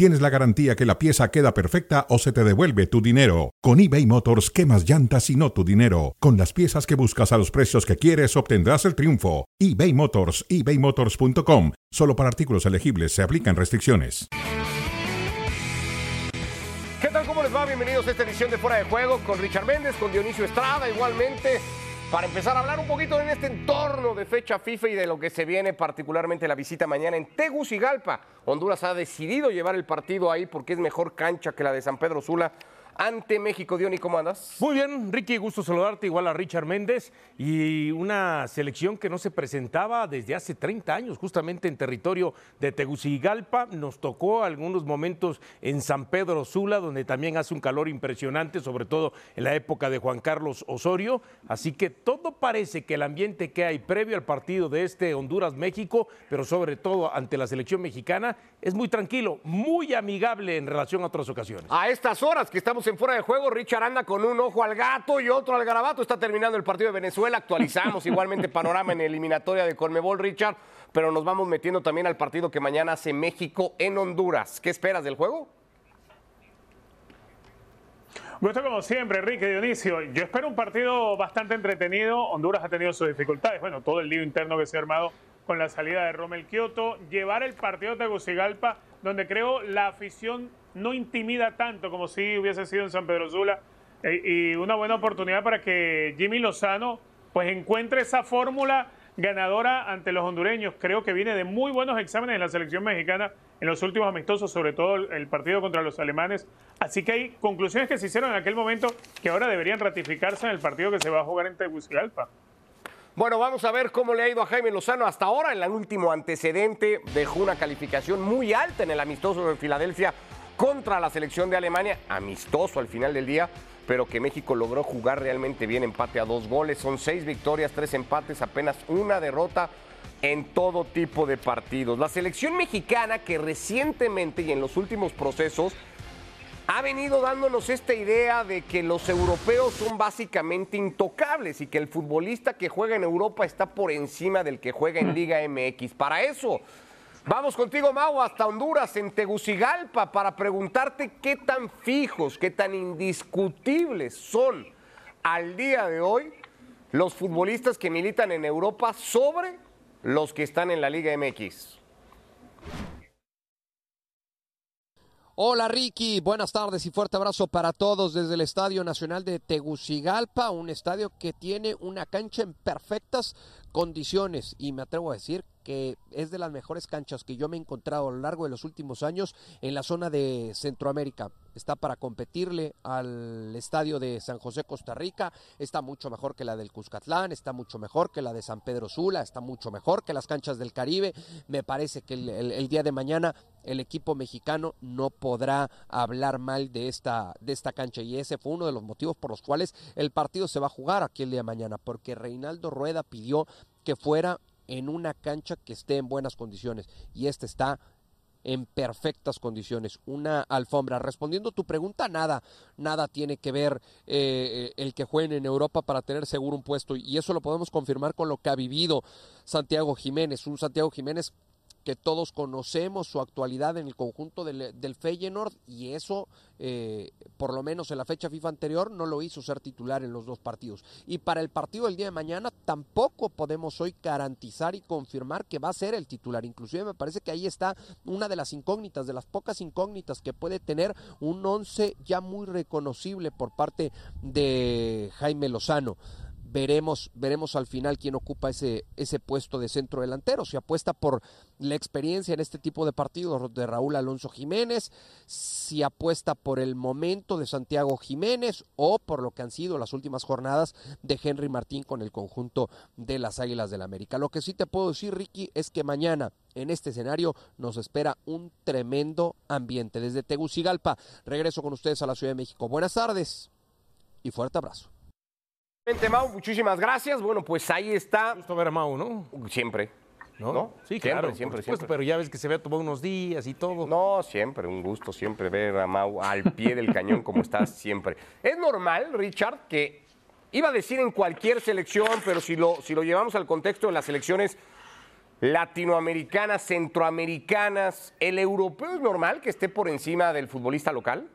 tienes la garantía que la pieza queda perfecta o se te devuelve tu dinero. Con eBay Motors, quemas llantas y no tu dinero. Con las piezas que buscas a los precios que quieres, obtendrás el triunfo. eBay Motors, ebaymotors.com. Solo para artículos elegibles se aplican restricciones. ¿Qué tal? ¿Cómo les va? Bienvenidos a esta edición de Fuera de Juego con Richard Méndez, con Dionisio Estrada, igualmente. Para empezar a hablar un poquito en este entorno de fecha FIFA y de lo que se viene, particularmente la visita mañana en Tegucigalpa. Honduras ha decidido llevar el partido ahí porque es mejor cancha que la de San Pedro Sula ante México. Diony, ¿cómo andas? Muy bien, Ricky, gusto saludarte, igual a Richard Méndez, y una selección que no se presentaba desde hace 30 años, justamente en territorio de Tegucigalpa. Nos tocó algunos momentos en San Pedro Sula, donde también hace un calor impresionante, sobre todo en la época de Juan Carlos Osorio. Así que todo parece que el ambiente que hay previo al partido de este Honduras-México, pero sobre todo ante la selección mexicana, es muy tranquilo, muy amigable en relación a otras ocasiones. A estas horas que estamos en fuera de juego, Richard anda con un ojo al gato y otro al garabato. Está terminando el partido de Venezuela. Actualizamos igualmente panorama en eliminatoria de Conmebol, Richard. Pero nos vamos metiendo también al partido que mañana hace México en Honduras. ¿Qué esperas del juego? Gusto como siempre, Enrique Dionisio. Yo espero un partido bastante entretenido. Honduras ha tenido sus dificultades. Bueno, todo el lío interno que se ha armado con la salida de Rommel Kioto. Llevar el partido de Tegucigalpa, donde creo la afición no intimida tanto como si hubiese sido en San Pedro Sula. Eh, y una buena oportunidad para que Jimmy Lozano pues encuentre esa fórmula ganadora ante los hondureños. Creo que viene de muy buenos exámenes en la selección mexicana en los últimos amistosos, sobre todo el partido contra los alemanes. Así que hay conclusiones que se hicieron en aquel momento que ahora deberían ratificarse en el partido que se va a jugar en Tegucigalpa. Bueno, vamos a ver cómo le ha ido a Jaime Lozano hasta ahora. En el último antecedente dejó una calificación muy alta en el amistoso de Filadelfia contra la selección de Alemania. Amistoso al final del día, pero que México logró jugar realmente bien. Empate a dos goles. Son seis victorias, tres empates, apenas una derrota en todo tipo de partidos. La selección mexicana que recientemente y en los últimos procesos ha venido dándonos esta idea de que los europeos son básicamente intocables y que el futbolista que juega en Europa está por encima del que juega en Liga MX. Para eso, vamos contigo, Mau, hasta Honduras, en Tegucigalpa, para preguntarte qué tan fijos, qué tan indiscutibles son al día de hoy los futbolistas que militan en Europa sobre los que están en la Liga MX. Hola Ricky, buenas tardes y fuerte abrazo para todos desde el Estadio Nacional de Tegucigalpa, un estadio que tiene una cancha en perfectas condiciones. Y me atrevo a decir que es de las mejores canchas que yo me he encontrado a lo largo de los últimos años en la zona de Centroamérica. Está para competirle al estadio de San José, Costa Rica, está mucho mejor que la del Cuscatlán, está mucho mejor que la de San Pedro Sula, está mucho mejor que las canchas del Caribe. Me parece que el, día de mañana el equipo mexicano no podrá hablar mal de esta, de esta cancha y ese fue uno de los motivos por los cuales el partido se va a jugar aquí el día de mañana, porque Reinaldo Rueda pidió que fuera en una cancha que esté en buenas condiciones y este está en perfectas condiciones, una alfombra. Respondiendo tu pregunta, nada, nada tiene que ver eh, el que jueguen en Europa para tener seguro un puesto y eso lo podemos confirmar con lo que ha vivido Santiago Jiménez, un Santiago Jiménez que todos conocemos su actualidad en el conjunto del, del Feyenoord y eso, eh, por lo menos en la fecha FIFA anterior, no lo hizo ser titular en los dos partidos. Y para el partido del día de mañana tampoco podemos hoy garantizar y confirmar que va a ser el titular. Inclusive me parece que ahí está una de las incógnitas, de las pocas incógnitas que puede tener un once ya muy reconocible por parte de Jaime Lozano veremos, veremos al final quién ocupa ese, ese puesto de centro delantero. Se apuesta por la experiencia en este tipo de partidos de Raúl Alonso Jiménez, si apuesta por el momento de Santiago Jiménez o por lo que han sido las últimas jornadas de Henry Martín con el conjunto de las Águilas del América. Lo que sí te puedo decir, Ricky, es que mañana en este escenario nos espera un tremendo ambiente. Desde Tegucigalpa, regreso con ustedes a la Ciudad de México. Buenas tardes y fuerte abrazo. Mau, muchísimas gracias. Bueno, pues ahí está. Gusto ver a Mau, ¿no? Siempre. ¿no? Sí, Siempre, claro, siempre, por supuesto, siempre. pero ya ves que se había tomado unos días y todo. No, siempre, un gusto siempre ver a Mau al pie del cañón como estás siempre. Es normal, Richard, que iba a decir en cualquier selección, pero si lo, si lo llevamos al contexto de las selecciones latinoamericanas, centroamericanas, ¿el europeo es normal que esté por encima del futbolista local?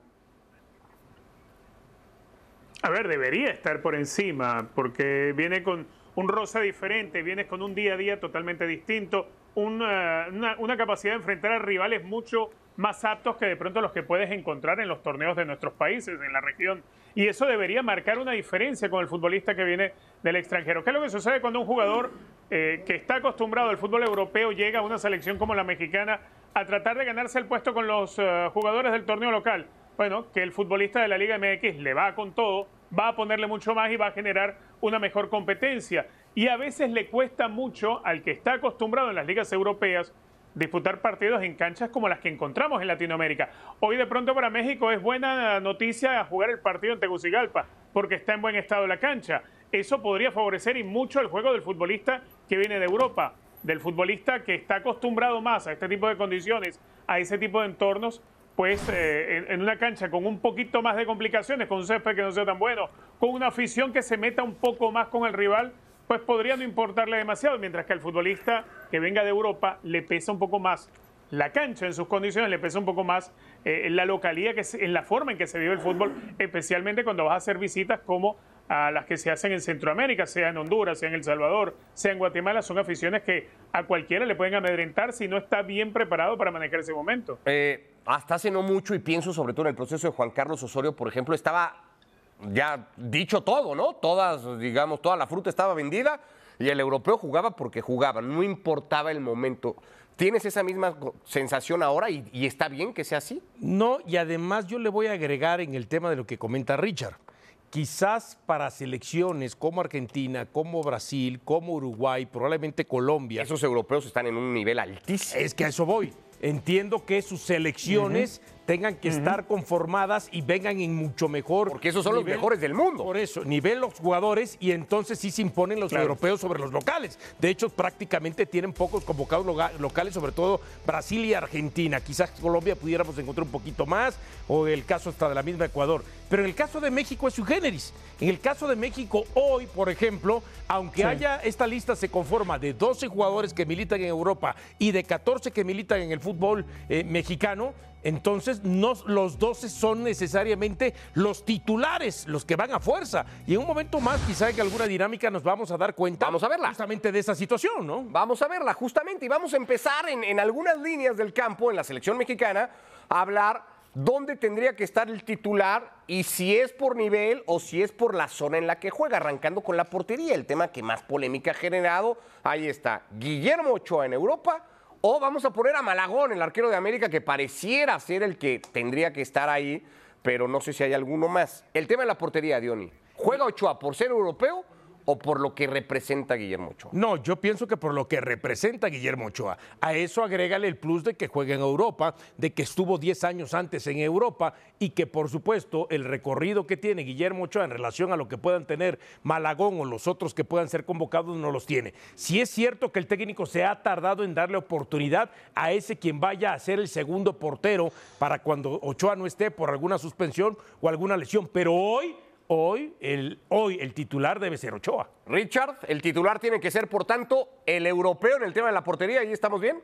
A ver, debería estar por encima, porque viene con un rosa diferente, viene con un día a día totalmente distinto, una, una- una capacidad de enfrentar a rivales mucho más aptos que de pronto los que puedes encontrar en los torneos de nuestros países, en la región. Y eso debería marcar una diferencia con el futbolista que viene del extranjero. ¿Qué es lo que sucede cuando un jugador eh, que está acostumbrado al fútbol europeo llega a una selección como la mexicana a tratar de ganarse el puesto con los eh, jugadores del torneo local? Bueno, que el futbolista de la Liga MX le va con todo, va a ponerle mucho más y va a generar una mejor competencia. Y a veces le cuesta mucho al que está acostumbrado en las ligas europeas disputar partidos en canchas como las que encontramos en Latinoamérica. Hoy de pronto para México es buena noticia jugar el partido en Tegucigalpa, porque está en buen estado la cancha. Eso podría favorecer y mucho el juego del futbolista que viene de Europa, del futbolista que está acostumbrado más a este tipo de condiciones, a ese tipo de entornos, pues eh, en, en una cancha con un poquito más de complicaciones, con un césped que no sea tan bueno, con una afición que se meta un poco más con el rival, pues podría no importarle demasiado, mientras que al futbolista que venga de Europa le pesa un poco más la cancha en sus condiciones, le pesa un poco más eh, la localidad, que en la forma en que se vive el fútbol, especialmente cuando vas a hacer visitas como a las que se hacen en Centroamérica, sea en Honduras, sea en El Salvador, sea en Guatemala, son aficiones que a cualquiera le pueden amedrentar si no está bien preparado para manejar ese momento. Eh, hasta hace no mucho, y pienso sobre todo en el proceso de Juan Carlos Osorio, por ejemplo, estaba ya dicho todo, ¿no? Todas, digamos, toda la fruta estaba vendida y el europeo jugaba porque jugaba, no importaba el momento. ¿Tienes esa misma sensación ahora y, y está bien que sea así? No, y además yo le voy a agregar en el tema de lo que comenta Richard. Quizás para selecciones como Argentina, como Brasil, como Uruguay, probablemente Colombia. Esos europeos están en un nivel altísimo. Es que a eso voy. Entiendo que sus selecciones tengan que estar conformadas y vengan en mucho mejor. Porque esos son los mejores del mundo. Por eso, nivel los jugadores y entonces sí se imponen los Claro. europeos sobre los locales. De hecho, prácticamente tienen pocos convocados locales, sobre todo Brasil y Argentina. Quizás Colombia pudiéramos encontrar un poquito más, o el caso hasta de la misma Ecuador. Pero en el caso de México es su generis. En el caso de México hoy, por ejemplo, aunque haya esta lista se conforma de 12 jugadores que militan en Europa y de 14 que militan en el fútbol eh, mexicano, entonces no, los 12 son necesariamente los titulares, los que van a fuerza. Y en un momento más, quizá en alguna dinámica nos vamos a dar cuenta Vamos a verla. justamente de esa situación, ¿no? Vamos a verla justamente y vamos a empezar en, en algunas líneas del campo en la selección mexicana a hablar dónde tendría que estar el titular y si es por nivel o si es por la zona en la que juega, arrancando con la portería, el tema que más polémica ha generado. Ahí está Guillermo Ochoa en Europa. O vamos a poner a Malagón, el arquero de América, que pareciera ser el que tendría que estar ahí, pero no sé si hay alguno más. El tema de la portería, Diony. ¿Juega Ochoa por ser europeo o por lo que representa Guillermo Ochoa? No, yo pienso que por lo que representa Guillermo Ochoa, a eso agrégale el plus de que juega en Europa, de que estuvo 10 años antes en Europa y que por supuesto el recorrido que tiene Guillermo Ochoa en relación a lo que puedan tener Malagón o los otros que puedan ser convocados no los tiene. Si es cierto que el técnico se ha tardado en darle oportunidad a ese quien vaya a ser el segundo portero para cuando Ochoa no esté por alguna suspensión o alguna lesión, pero hoy... Hoy el, hoy el titular debe ser Ochoa. Richard, el titular tiene que ser, por tanto, el europeo en el tema de la portería. ¿Y estamos bien?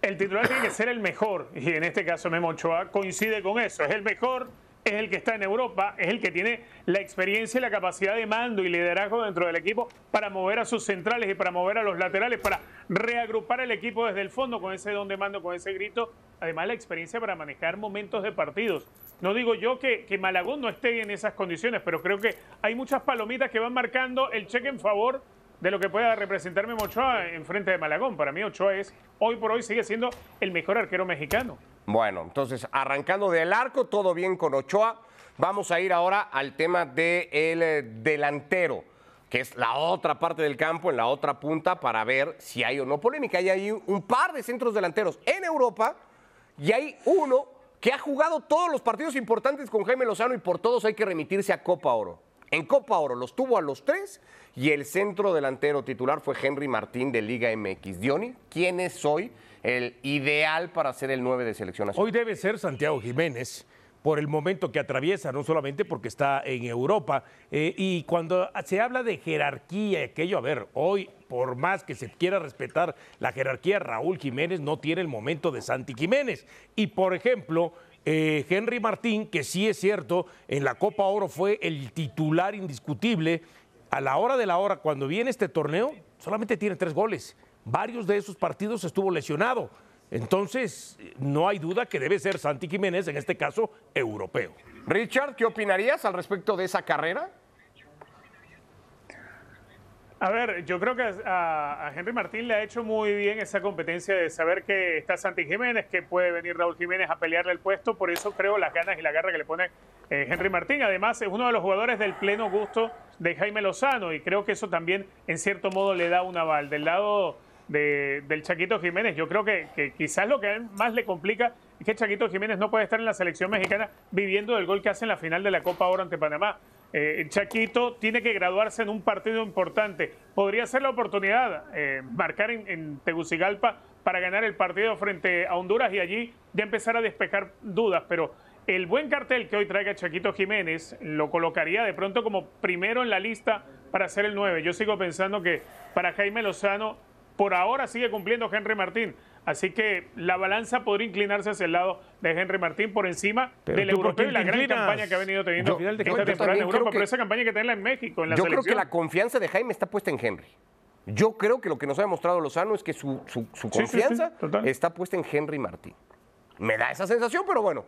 El titular tiene que ser el mejor, y en este caso Memo Ochoa coincide con eso. Es el mejor, es el que está en Europa, es el que tiene la experiencia y la capacidad de mando y liderazgo dentro del equipo para mover a sus centrales y para mover a los laterales, para reagrupar el equipo desde el fondo con ese don de mando, con ese grito. Además, la experiencia para manejar momentos de partidos. No digo yo que, que Malagón no esté en esas condiciones, pero creo que hay muchas palomitas que van marcando el cheque en favor de lo que pueda representar Memo Ochoa en frente de Malagón. Para mí Ochoa es, hoy por hoy, sigue siendo el mejor arquero mexicano. Bueno, entonces, arrancando del arco, todo bien con Ochoa. Vamos a ir ahora al tema del delantero, que es la otra parte del campo, en la otra punta, para ver si hay o no polémica. Hay ahí un par de centros delanteros en Europa y hay uno que ha jugado todos los partidos importantes con Jaime Lozano y por todos hay que remitirse a Copa Oro. En Copa Oro los tuvo a los tres y el centro delantero titular fue Henry Martín de Liga MX. Diony, ¿quién es hoy el ideal para ser el 9 de selección nacional? Hoy debe ser Santiago Jiménez por el momento que atraviesa, no solamente porque está en Europa. Eh, y cuando se habla de jerarquía, aquello, a ver, hoy, por más que se quiera respetar la jerarquía, Raúl Jiménez no tiene el momento de Santi Jiménez. Y, por ejemplo, eh, Henry Martín, que sí es cierto, en la Copa Oro fue el titular indiscutible, a la hora de la hora, cuando viene este torneo, solamente tiene tres goles. Varios de esos partidos estuvo lesionado. Entonces, no hay duda que debe ser Santi Jiménez, en este caso, europeo. Richard, ¿qué opinarías al respecto de esa carrera? A ver, yo creo que a, Henry Martín le ha hecho muy bien esa competencia de saber que está Santi Jiménez, que puede venir Raúl Jiménez a pelearle el puesto, por eso creo las ganas y la garra que le pone eh, Henry Martín. Además, es uno de los jugadores del pleno gusto de Jaime Lozano y creo que eso también en cierto modo le da un aval. Del lado del Chaquito Jiménez. Yo creo que, quizás lo que más le complica es que Chaquito Jiménez no puede estar en la selección mexicana viviendo del gol que hace en la final de la Copa ahora ante Panamá. Eh, Chaquito tiene que graduarse en un partido importante. Podría ser la oportunidad, eh, marcar en, Tegucigalpa para ganar el partido frente a Honduras y allí ya empezar a despejar dudas. Pero el buen cartel que hoy traiga Chaquito Jiménez lo colocaría de pronto como primero en la lista para ser el 9. Yo sigo pensando que para Jaime Lozano por ahora sigue cumpliendo Henry Martín. Así que la balanza podría inclinarse hacia el lado de Henry Martín por encima del europeo y la gran campaña que ha venido teniendo esta temporada en Europa, pero esa campaña que tenerla en México, en la Yo creo que la confianza de Jaime está puesta en Henry. Yo creo que lo que nos ha demostrado Lozano es que su, confianza está puesta en Henry Martín. Me da esa sensación, pero bueno,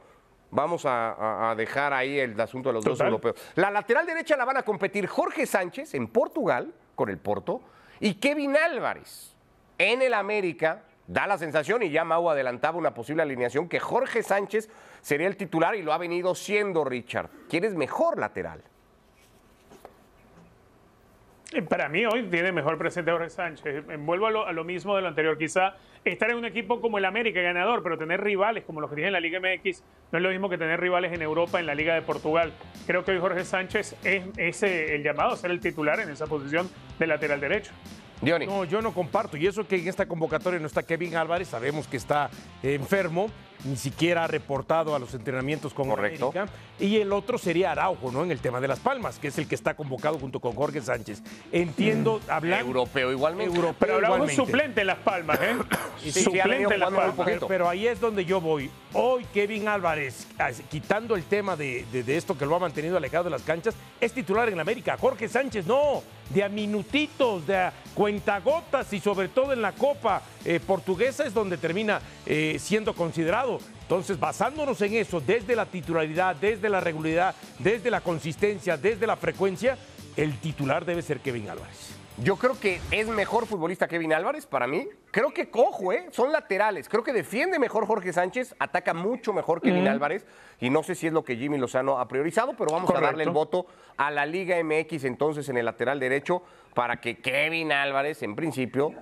vamos a, dejar ahí el asunto de los dos europeos. La lateral derecha la van a competir Jorge Sánchez en Portugal con el Porto y Kevin Álvarez en el América da la sensación, y ya Mau adelantaba una posible alineación, que Jorge Sánchez sería el titular y lo ha venido siendo Richard. ¿Quién es mejor lateral? Eh, para mí hoy tiene mejor presente Jorge Sánchez. Vuelvo a lo, mismo de lo anterior. Quizá estar en un equipo como el América ganador, pero tener rivales como los que tiene en la Liga MX no es lo mismo que tener rivales en Europa, en la Liga de Portugal. Creo que hoy Jorge Sánchez es, el llamado a ser el titular en esa posición de lateral derecho. No, yo no comparto. Y eso que en esta convocatoria no está Kevin Álvarez, sabemos que está enfermo, ni siquiera ha reportado a los entrenamientos con Correcto. América. Y el otro sería Araujo, ¿no? En el tema de las palmas, que es el que está convocado junto con Jorge Sánchez. Entiendo, mm. hablando. Europeo igualmente. Europeo pero hablamos suplente en las palmas, ¿eh? suplente en las palmas. Pero, ahí es donde yo voy. Hoy Kevin Álvarez, quitando el tema de, esto que lo ha mantenido alejado de las canchas, es titular en la América. Jorge Sánchez no, de a minutitos, de a cuentagotas y sobre todo en la Copa eh, Portuguesa es donde termina eh, siendo considerado. Entonces, basándonos en eso, desde la titularidad, desde la regularidad, desde la consistencia, desde la frecuencia, el titular debe ser Kevin Álvarez. Yo creo que es mejor futbolista Kevin Álvarez para mí. Creo que cojo, ¿eh? Son laterales. Creo que defiende mejor Jorge Sánchez, ataca mucho mejor Kevin Álvarez. Y no sé si es lo que Jimmy Lozano ha priorizado, pero vamos a darle el voto a la Liga MX entonces en el lateral derecho para que Kevin Álvarez, en principio,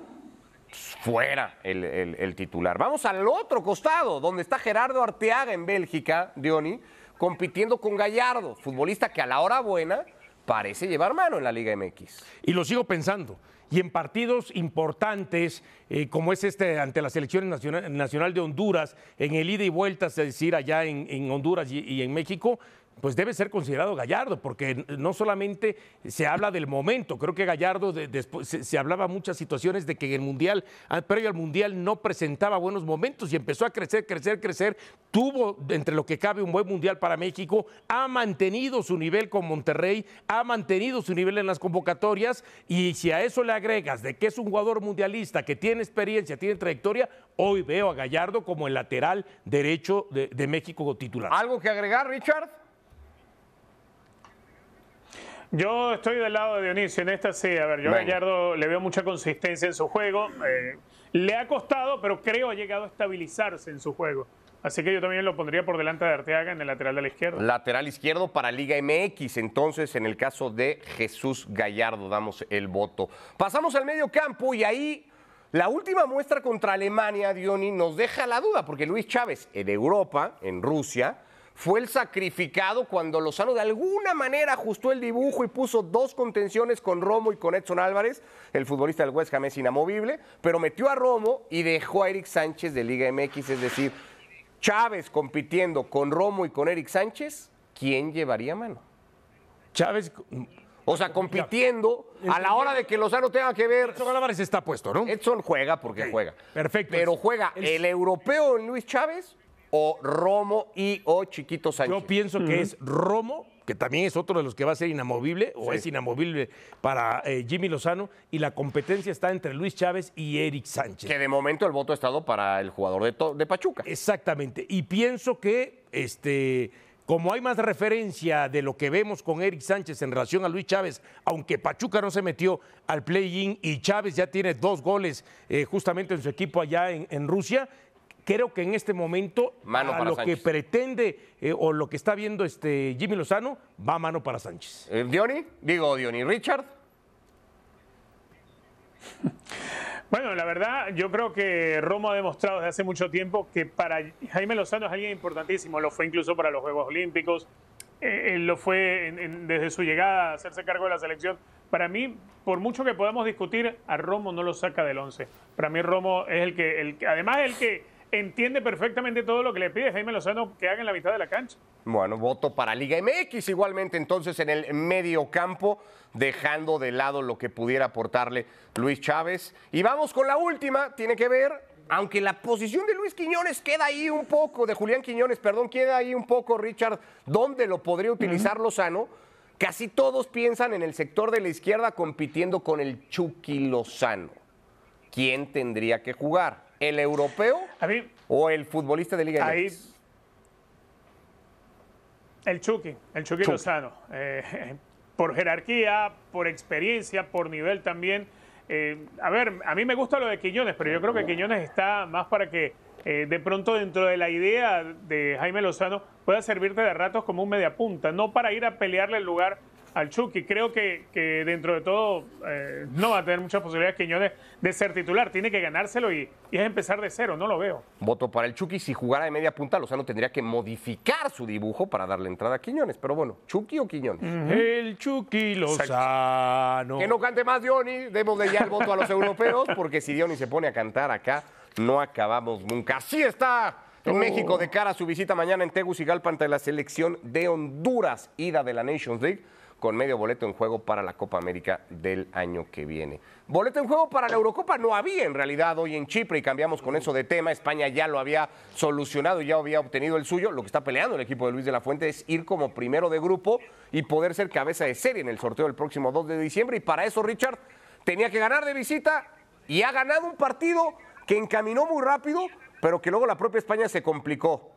fuera el, titular. Vamos al otro costado, donde está Gerardo Arteaga en Bélgica, Diony, compitiendo con Gallardo, futbolista que a la hora buena parece llevar mano en la Liga MX. Y lo sigo pensando. Y en partidos importantes, eh, como es este ante la selección nacional, de Honduras, en el ida y vuelta, es decir, allá en, Honduras y en México, pues debe ser considerado Gallardo, porque no solamente se habla del momento, creo que Gallardo después se, hablaba muchas situaciones de que en el Mundial, ah, previo al Mundial, no presentaba buenos momentos y empezó a crecer, crecer, crecer, tuvo entre lo que cabe un buen Mundial para México, ha mantenido su nivel con Monterrey, ha mantenido su nivel en las convocatorias y si a eso le agregas de que es un jugador mundialista, que tiene experiencia, tiene trayectoria, hoy veo a Gallardo como el lateral derecho de, de México titular. ¿Algo que agregar, Richard? Yo estoy del lado de Dionisio en esta sí. A ver, yo a Gallardo le veo mucha consistencia en su juego. Eh, le ha costado, pero creo ha llegado a estabilizarse en su juego. Así que yo también lo pondría por delante de Arteaga en el lateral de la izquierda. Lateral izquierdo para Liga MX. Entonces, en el caso de Jesús Gallardo, damos el voto. Pasamos al medio campo y ahí la última muestra contra Alemania, Diony, nos deja la duda, porque Luis Chávez en Europa, en Rusia, fue el sacrificado cuando Lozano de alguna manera ajustó el dibujo y puso dos contenciones con Romo y con Edson Álvarez. El futbolista del West Ham es inamovible, pero metió a Romo y dejó a Eric Sánchez de Liga MX, es decir, Chávez compitiendo con Romo y con Eric Sánchez, ¿quién llevaría mano? Chávez. O sea, compitiendo a la hora de que Lozano tenga que ver. Edson Álvarez está puesto, ¿no? Edson juega porque juega. perfecto. Pero juega el, europeo en Luis Chávez o Romo y o Chiquito Sánchez. Yo pienso que es Romo, que también es otro de los que va a ser inamovible, o es inamovible para eh, Jimmy Lozano, y la competencia está entre Luis Chávez y Eric Sánchez. Que de momento el voto ha estado para el jugador de, Pachuca. Exactamente. Y pienso que este. Como hay más referencia de lo que vemos con Eric Sánchez en relación a Luis Chávez, aunque Pachuca no se metió al play-in y Chávez ya tiene dos goles eh, justamente en su equipo allá en, en Rusia, creo que en este momento Mano a para lo que pretende eh, o lo que está viendo este Jimmy Lozano va mano para Sánchez. Eh, Diony, digo Diony, Richard. Bueno, la verdad, yo creo que Romo ha demostrado desde hace mucho tiempo que para Jaime Lozano es alguien importantísimo. Lo fue incluso para los Juegos Olímpicos. eh, él lo fue en- en- desde su llegada a hacerse cargo de la selección. Para mí, por mucho que podamos discutir, a Romo no lo saca del 11. Para mí, Romo es el que, el, que- además, el que entiende perfectamente todo lo que le pide Jaime Lozano que haga en la mitad de la cancha. Bueno, voto para Liga MX igualmente entonces en el medio campo, dejando de lado lo que pudiera aportarle Luis Chávez. Y vamos con la última, tiene que ver, aunque la posición de Luis Quiñones queda ahí un poco, de Julián Quiñones, perdón, queda ahí un poco, Richard, ¿dónde lo podría utilizar Lozano? Casi todos piensan en el sector de la izquierda compitiendo con el Chucky Lozano. ¿Quién tendría que jugar? ¿El europeo A mí, o el futbolista de Liga Ahí-? El Chucky, el Chucky, Lozano. Eh, por jerarquía, por experiencia, por nivel también. Eh, a ver, a mí me gusta lo de Quiñones, pero yo creo que Quiñones está más para que eh, de pronto dentro de la idea de Jaime Lozano pueda servirte de ratos como un mediapunta, no para ir a pelearle el lugar al Chucky. Creo que, que dentro de todo eh, no va a tener muchas posibilidades Quiñones de ser titular. Tiene que ganárselo y, y es empezar de cero, no lo veo. Voto para el Chucky. Si jugara de media punta, Lozano tendría que modificar su dibujo para darle entrada a Quiñones. Pero bueno, ¿Chucky o Quiñones? El Chucky Lozano. Que no cante más Diony, démosle ya el voto a los europeos, porque si Diony se pone a cantar acá, no acabamos nunca. Así está en México de cara a su visita mañana en Tegucigalpa ante la selección de Honduras, ida de la Nations League, con medio boleto en juego para la Copa América del año que viene. Boleto en juego para la Eurocopa no había en realidad hoy en Chipre y cambiamos con eso de tema. España ya lo había solucionado y ya había obtenido el suyo. Lo que está peleando el equipo de Luis de la Fuente es ir como primero de grupo y poder ser cabeza de serie en el sorteo del próximo 2 de diciembre. Y para eso, Richard, tenía que ganar de visita y ha ganado un partido que encaminó muy rápido, pero que luego la propia España se complicó.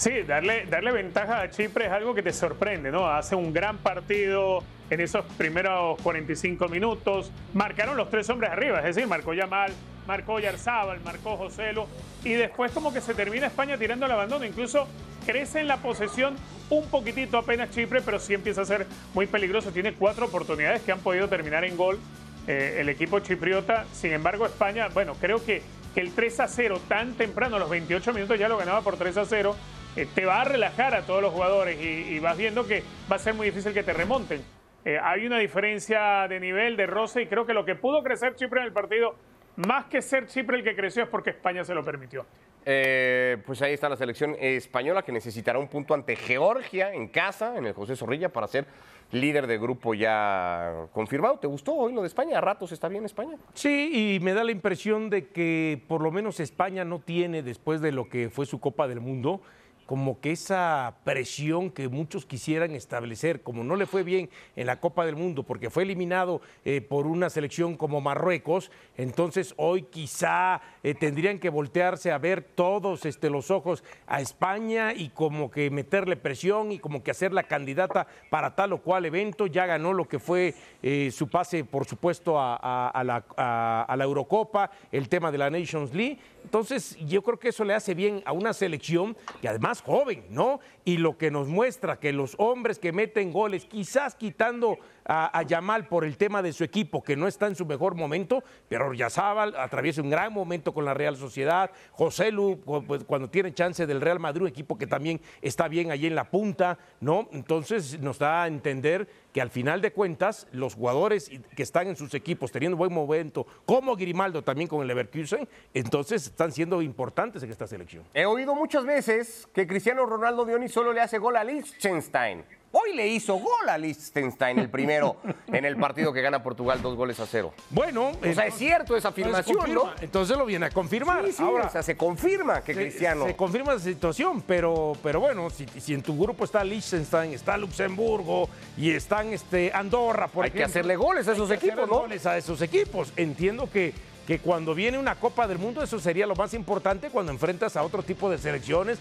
Sí, darle, darle ventaja a Chipre es algo que te sorprende, ¿no? Hace un gran partido en esos primeros 45 minutos. Marcaron los tres hombres arriba, es decir, marcó Yamal, marcó Yarzábal, marcó Joselo. Y después como que se termina España tirando el abandono. Incluso crece en la posesión un poquitito apenas Chipre, pero sí empieza a ser muy peligroso. Tiene cuatro oportunidades que han podido terminar en gol eh, el equipo chipriota. Sin embargo, España, bueno, creo que, el 3 a 0 tan temprano, los 28 minutos ya lo ganaba por 3 a 0, eh, te va a relajar a todos los jugadores y, y vas viendo que va a ser muy difícil que te remonten. Eh, hay una diferencia de nivel, de roce, y creo que lo que pudo crecer Chipre en el partido, más que ser Chipre el que creció, es porque España se lo permitió. Eh, pues ahí está la selección española que necesitará un punto ante Georgia en casa, en el José Zorrilla, para ser líder de grupo ya confirmado. ¿Te gustó hoy lo de España? ¿A ratos está bien España? Sí, y me da la impresión de que por lo menos España no tiene, después de lo que fue su Copa del Mundo, como que esa presión que muchos quisieran establecer, como no le fue bien en la Copa del Mundo, porque fue eliminado eh, por una selección como Marruecos, entonces hoy quizá eh, tendrían que voltearse a ver todos este, los ojos a España y como que meterle presión y como que hacer la candidata para tal o cual evento. Ya ganó lo que fue eh, su pase, por supuesto, a la Eurocopa, el tema de la Nations League. Entonces, yo creo que eso le hace bien a una selección que además joven, ¿no? Y lo que nos muestra que los hombres que meten goles, quizás quitando a, a, Yamal por el tema de su equipo, que no está en su mejor momento, pero Yazábal atraviesa un gran momento con la Real Sociedad, José Lu, pues, cuando tiene chance del Real Madrid, un equipo que también está bien allí en la punta, ¿no? Entonces nos da a entender que al final de cuentas los jugadores que están en sus equipos teniendo buen momento, como Grimaldo también con el Leverkusen, entonces están siendo importantes en esta selección. He oído muchas veces que Cristiano Ronaldo Dionis solo le hace gol a Liechtenstein. Hoy le hizo gol a Liechtenstein, el primero en el partido que gana Portugal dos goles a cero. Bueno, o sea, es cierto esa afirmación, ¿no? Entonces lo viene a confirmar. Sí, sí, Ahora, o sea, se confirma que se, Cristiano. Se confirma la situación, pero, pero bueno, si, si, en tu grupo está Liechtenstein, está Luxemburgo y están este, Andorra, por Hay ejemplo. que hacerle goles a esos equipos, ¿no? goles a esos equipos. Entiendo que que cuando viene una Copa del Mundo eso sería lo más importante cuando enfrentas a otro tipo de selecciones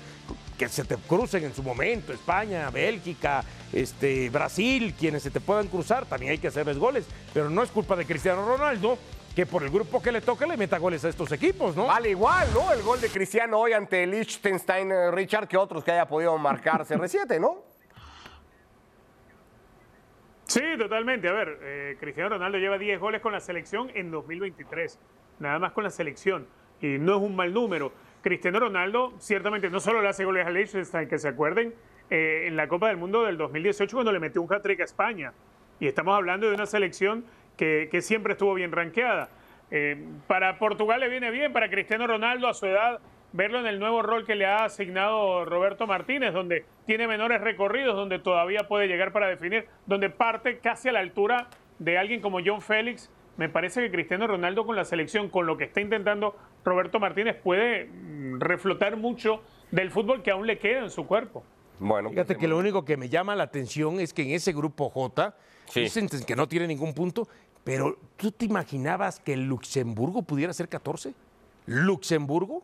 que se te crucen en su momento, España, Bélgica, este, Brasil, quienes se te puedan cruzar, también hay que hacerles goles, pero no es culpa de Cristiano Ronaldo que por el grupo que le toque le meta goles a estos equipos, ¿no? Vale igual, ¿no? El gol de Cristiano hoy ante Liechtenstein, eh, Richard, que otros que haya podido marcar CR7, ¿no? Sí, totalmente. A ver, eh, Cristiano Ronaldo lleva 10 goles con la selección en 2023. Nada más con la selección. Y no es un mal número. Cristiano Ronaldo, ciertamente, no solo le hace goles a Liechtenstein, que se acuerden, eh, en la Copa del Mundo del 2018 cuando le metió un hat-trick a España. Y estamos hablando de una selección que, siempre estuvo bien rankeada. Eh, para Portugal le viene bien, para Cristiano Ronaldo a su edad, verlo en el nuevo rol que le ha asignado Roberto Martínez, donde tiene menores recorridos, donde todavía puede llegar para definir, donde parte casi a la altura de alguien como John Félix. Me parece que Cristiano Ronaldo con la selección, con lo que está intentando Roberto Martínez, puede mm, reflotar mucho del fútbol que aún le queda en su cuerpo. Bueno, fíjate que lo único que me llama la atención es que en ese grupo J sí. dicen que no tiene ningún punto, pero ¿tú te imaginabas que Luxemburgo pudiera ser 14? ¿Luxemburgo?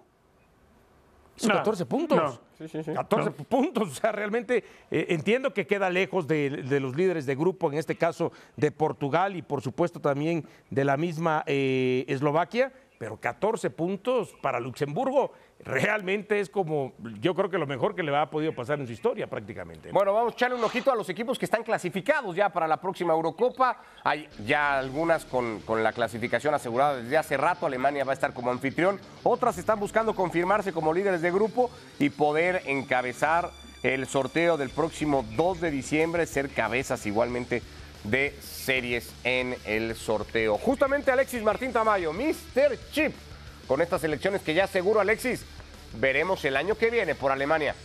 No, 14 puntos. no. Sí, sí, sí. 14 puntos. O sea, realmente eh, entiendo que queda lejos de, de los líderes de grupo, en este caso de Portugal y por supuesto también de la misma eh, Eslovaquia, pero 14 puntos para Luxemburgo realmente es como, yo creo que lo mejor que le ha podido pasar en su historia prácticamente. Bueno, vamos a echarle un ojito a los equipos que están clasificados ya para la próxima Eurocopa. Hay ya algunas con, con la clasificación asegurada desde hace rato. Alemania va a estar como anfitrión. Otras están buscando confirmarse como líderes de grupo y poder encabezar el sorteo del próximo 2 de diciembre, ser cabezas igualmente de series en el sorteo. Justamente Alexis Martín Tamayo, Mr. Chip, con estas elecciones que ya seguro, Alexis, veremos el año que viene por Alemania.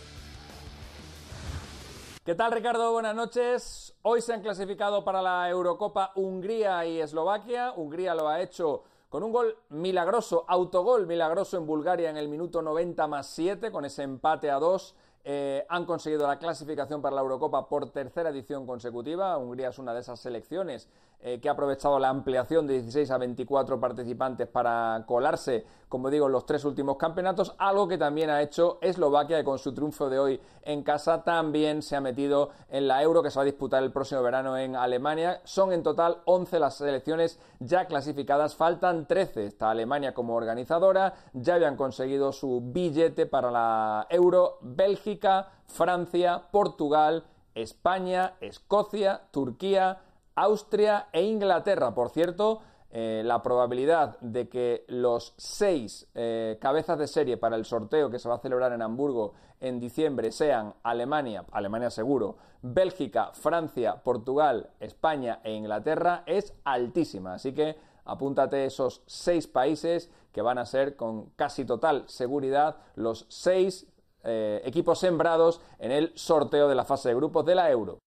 ¿Qué tal Ricardo? Buenas noches. Hoy se han clasificado para la Eurocopa Hungría y Eslovaquia. Hungría lo ha hecho con un gol milagroso, autogol milagroso en Bulgaria en el minuto 90 más 7, con ese empate a 2. Eh, han conseguido la clasificación para la Eurocopa por tercera edición consecutiva. Hungría es una de esas selecciones eh, que ha aprovechado la ampliación de 16 a 24 participantes para colarse, como digo, en los tres últimos campeonatos, algo que también ha hecho Eslovaquia, que con su triunfo de hoy en casa también se ha metido en la Euro que se va a disputar el próximo verano en Alemania. Son en total 11 las selecciones ya clasificadas, faltan 13. Está Alemania como organizadora, ya habían conseguido su billete para la Euro, Bélgica, Francia, Portugal, España, Escocia, Turquía, Austria e Inglaterra. Por cierto, eh, la probabilidad de que los seis eh, cabezas de serie para el sorteo que se va a celebrar en Hamburgo en diciembre sean Alemania, Alemania seguro, Bélgica, Francia, Portugal, España e Inglaterra es altísima. Así que apúntate esos seis países que van a ser con casi total seguridad los seis eh, equipos sembrados en el sorteo de la fase de grupos de la Euro.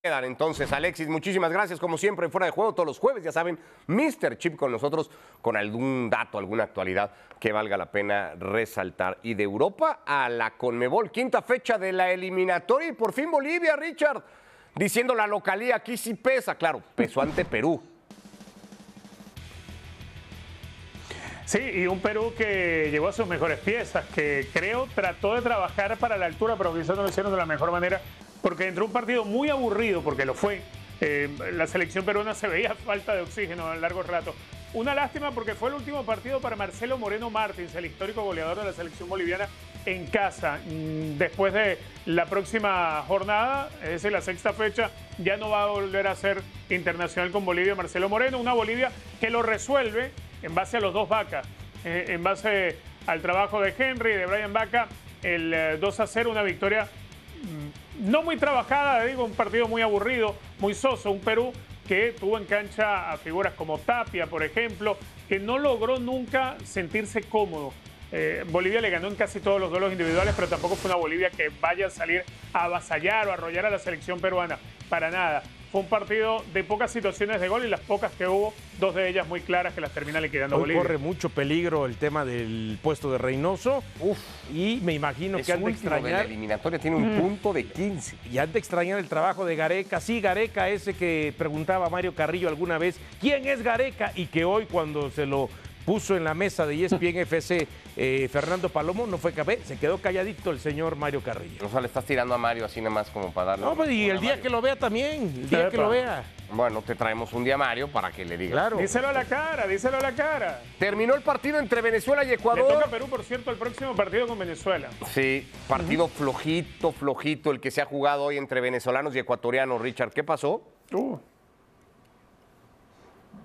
Quedan entonces, Alexis, muchísimas gracias. Como siempre, fuera de juego todos los jueves, ya saben, Mr. Chip con nosotros con algún dato, alguna actualidad que valga la pena resaltar. Y de Europa a la Conmebol, quinta fecha de la eliminatoria y por fin Bolivia, Richard, diciendo la localía aquí sí pesa, claro, pesó ante Perú. Sí, y un Perú que llegó a sus mejores piezas, que creo trató de trabajar para la altura, pero quizás no lo hicieron de la mejor manera, porque entró un partido muy aburrido, porque lo fue. Eh, la selección peruana se veía falta de oxígeno a largo rato. Una lástima porque fue el último partido para Marcelo Moreno Martins, el histórico goleador de la selección boliviana en casa. Mm, después de la próxima jornada, es decir, la sexta fecha, ya no va a volver a ser internacional con Bolivia Marcelo Moreno. Una Bolivia que lo resuelve en base a los dos vacas, eh, en base al trabajo de Henry y de Brian Vaca. El 2 eh, a 0, una victoria mm, no muy trabajada, digo, un partido muy aburrido, muy soso. Un Perú que tuvo en cancha a figuras como Tapia, por ejemplo, que no logró nunca sentirse cómodo eh, Bolivia le ganó en casi todos los duelos individuales, pero tampoco fue una Bolivia que vaya a salir a avasallar o a arrollar a la selección peruana. Para nada. Fue un partido de pocas situaciones de gol y las pocas que hubo, dos de ellas muy claras que las termina liquidando Hoy Bolivia. corre mucho peligro el tema del puesto de Reynoso. Uf, y me imagino que han de extrañar. la eliminatoria tiene un punto de 15. Y han de extrañar el trabajo de Gareca. Sí, Gareca, ese que preguntaba Mario Carrillo alguna vez, ¿quién es Gareca? Y que hoy, cuando se lo puso en la mesa de ESPN FC eh, Fernando Palomo, no fue cabé, se quedó calladito el señor Mario Carrillo. O sea, le estás tirando a Mario así nada más como para darle. No, pues y el día que lo vea también, el día que lo vea. Bueno, te traemos un día a Mario para que le diga. Claro. Díselo a la cara, díselo a la cara. Terminó el partido entre Venezuela y Ecuador. Le toca a Perú, por cierto, el próximo partido con Venezuela. Sí, partido flojito, flojito el que se ha jugado hoy entre venezolanos y ecuatorianos. Richard, ¿qué pasó? Uh.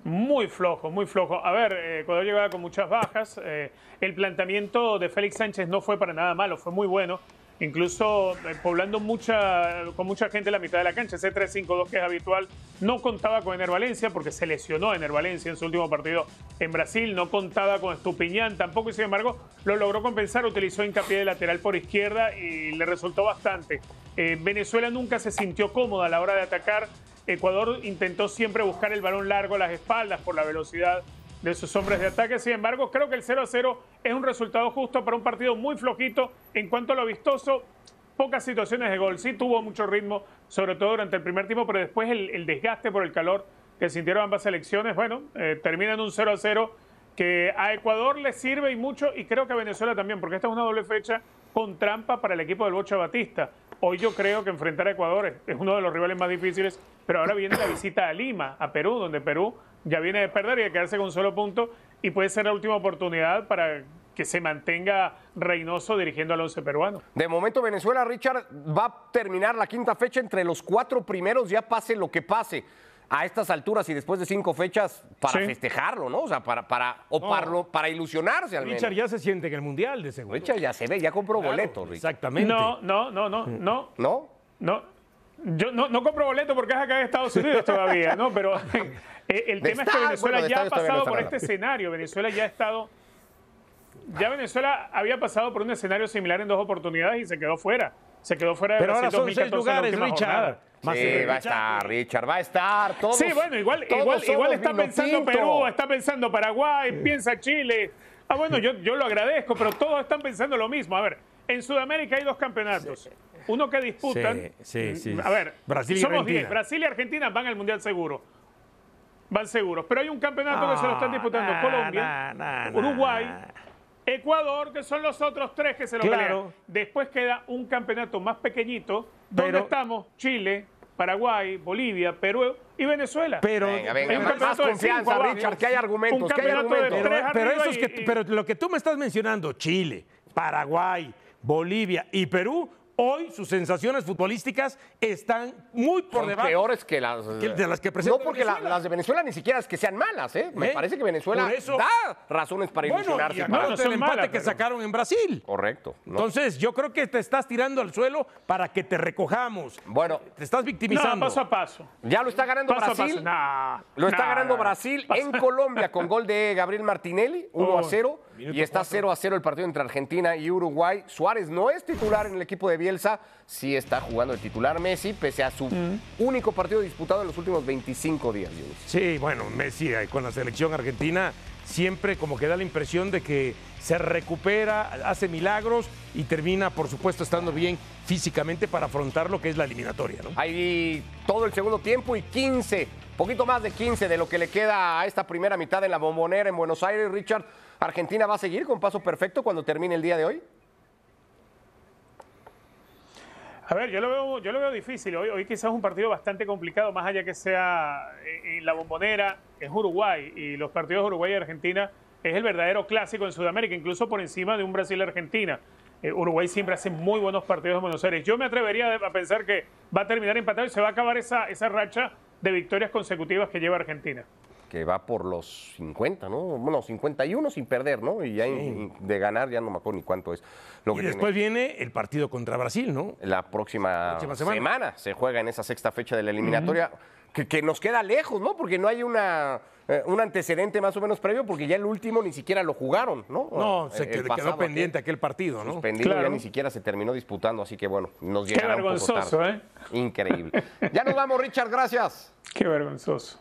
Muy flojo, muy flojo. A ver, eh, Ecuador llegaba con muchas bajas. Eh, el planteamiento de Félix Sánchez no fue para nada malo, fue muy bueno. Incluso eh, poblando mucha, con mucha gente la mitad de la cancha. Ese 3-5-2 que es habitual no contaba con Ener Valencia porque se lesionó Ener Valencia en su último partido en Brasil. No contaba con Estupiñán tampoco y sin embargo lo logró compensar. Utilizó hincapié de lateral por izquierda y le resultó bastante. Venezuela nunca se sintió cómoda a la hora de atacar. Ecuador intentó siempre buscar el balón largo a las espaldas por la velocidad de sus hombres de ataque. Sin embargo, creo que el 0 a 0 es un resultado justo para un partido muy flojito en cuanto a lo vistoso. Pocas situaciones de gol. Sí tuvo mucho ritmo, sobre todo durante el primer tiempo, pero después el, desgaste por el calor que sintieron ambas selecciones, bueno, eh, termina en un 0 a 0 que a Ecuador le sirve y mucho, y creo que a Venezuela también, porque esta es una doble fecha con trampa para el equipo del Bocha Batista. Hoy yo creo que enfrentar a Ecuador es uno de los rivales más difíciles, pero ahora viene la visita a Lima, a Perú, donde Perú ya viene de perder y de quedarse con un solo punto y puede ser la última oportunidad para que se mantenga Reynoso dirigiendo al once peruano. De momento Venezuela, Richard, va a terminar la quinta fecha entre los cuatro primeros, ya pase lo que pase a estas alturas y después de cinco fechas para festejarlo, ¿no? O sea, para, para, o para, ilusionarse al menos. Richard ya se siente en el Mundial, de seguro. Richard ya se ve, ya compró boleto, Exactamente. No, no, no, no, no. ¿No? No. Yo no, no compro boleto porque es acá en Estados Unidos todavía, ¿no? Pero eh, el tema es que Venezuela ya ha pasado por este escenario. Venezuela ya ha estado... Ya Venezuela había pasado por un escenario similar en dos oportunidades y se quedó fuera. Se quedó fuera de Pero ahora son seis lugares, Richard sí, va a estar, Richard, va a estar. Todos, sí, bueno, igual, igual, igual está pensando Perú, está pensando Paraguay, piensa Chile. Ah, bueno, yo, yo lo agradezco, pero todos están pensando lo mismo. A ver, en Sudamérica hay dos campeonatos. Uno que disputan. Sí, sí, A ver, Brasil y somos 10. Brasil y Argentina van al Mundial seguro. Van seguros. Pero hay un campeonato que se lo están disputando Colombia, Uruguay, Ecuador, que son los otros tres que se lo claro. Después queda un campeonato más pequeñito, donde estamos Chile, Paraguay, Bolivia, Perú y Venezuela. Pero, venga, venga, más, confianza, Richard, que hay argumentos. Que hay argumentos. pero, lo que tú me estás mencionando, Chile, Paraguay, Bolivia y Perú, Hoy sus sensaciones futbolísticas están muy por debajo. peores que las, de las que presenta No, porque las de Venezuela ni siquiera es que sean malas, ¿eh? Me ¿Eh? parece que Venezuela da razones para ilusionarse. Y para... el empate que sacaron en Brasil. Correcto. Entonces, yo creo que te estás tirando al suelo para que te recojamos. Bueno. Te estás victimizando. No, paso a paso. Ya lo está ganando Brasil. lo está ganando Brasil en Colombia con gol de Gabriel Martinelli, 1 a 0. Y está 0 a 0 el partido entre Argentina y Uruguay. Suárez no es titular en el equipo de Bielsa, sí está jugando el titular Messi, pese a su mm. único partido disputado en los últimos 25 días. Sí, bueno, Messi eh, con la selección argentina siempre como que da la impresión de que se recupera, hace milagros y termina, por supuesto, estando bien físicamente para afrontar lo que es la eliminatoria. ¿no? Hay todo el segundo tiempo y 15, poquito más de 15 de lo que le queda a esta primera mitad en la bombonera en Buenos Aires, Richard. ¿Argentina va a seguir con paso perfecto cuando termine el día de hoy? A ver, yo lo veo, yo lo veo difícil. Hoy, hoy quizás es un partido bastante complicado, más allá que sea en la bombonera, es Uruguay, y los partidos de Uruguay y Argentina es el verdadero clásico en Sudamérica, incluso por encima de un Brasil-Argentina. Eh, Uruguay siempre hace muy buenos partidos en Buenos Aires. Yo me atrevería a pensar que va a terminar empatado y se va a acabar esa, esa racha de victorias consecutivas que lleva Argentina. Que va por los 50, ¿no? Bueno, 51 sin perder, ¿no? Y ya de ganar ya no me acuerdo ni cuánto es. Lo y después viene el partido contra Brasil, ¿no? La próxima, semana. se juega en esa sexta fecha de la eliminatoria, que, nos queda lejos, ¿no? Porque no hay una, eh, un antecedente más o menos previo, porque ya el último ni siquiera lo jugaron, ¿no? No, se quedó, pendiente aquel, partido, ¿no? Suspendido, ya ni siquiera se terminó disputando, así que bueno, nos llegará Qué vergonzoso, ¿eh? Increíble. ya nos vamos, Richard, gracias. Qué vergonzoso.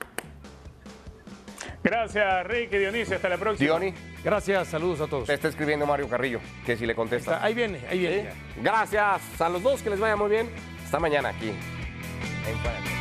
Gracias, Ricky Dionisio. Hasta la próxima. Diony. Gracias, saludos a todos. Te está escribiendo Mario Carrillo, que si le contesta. ahí viene, ahí viene. Gracias a los dos, que les vaya muy bien. Hasta mañana aquí en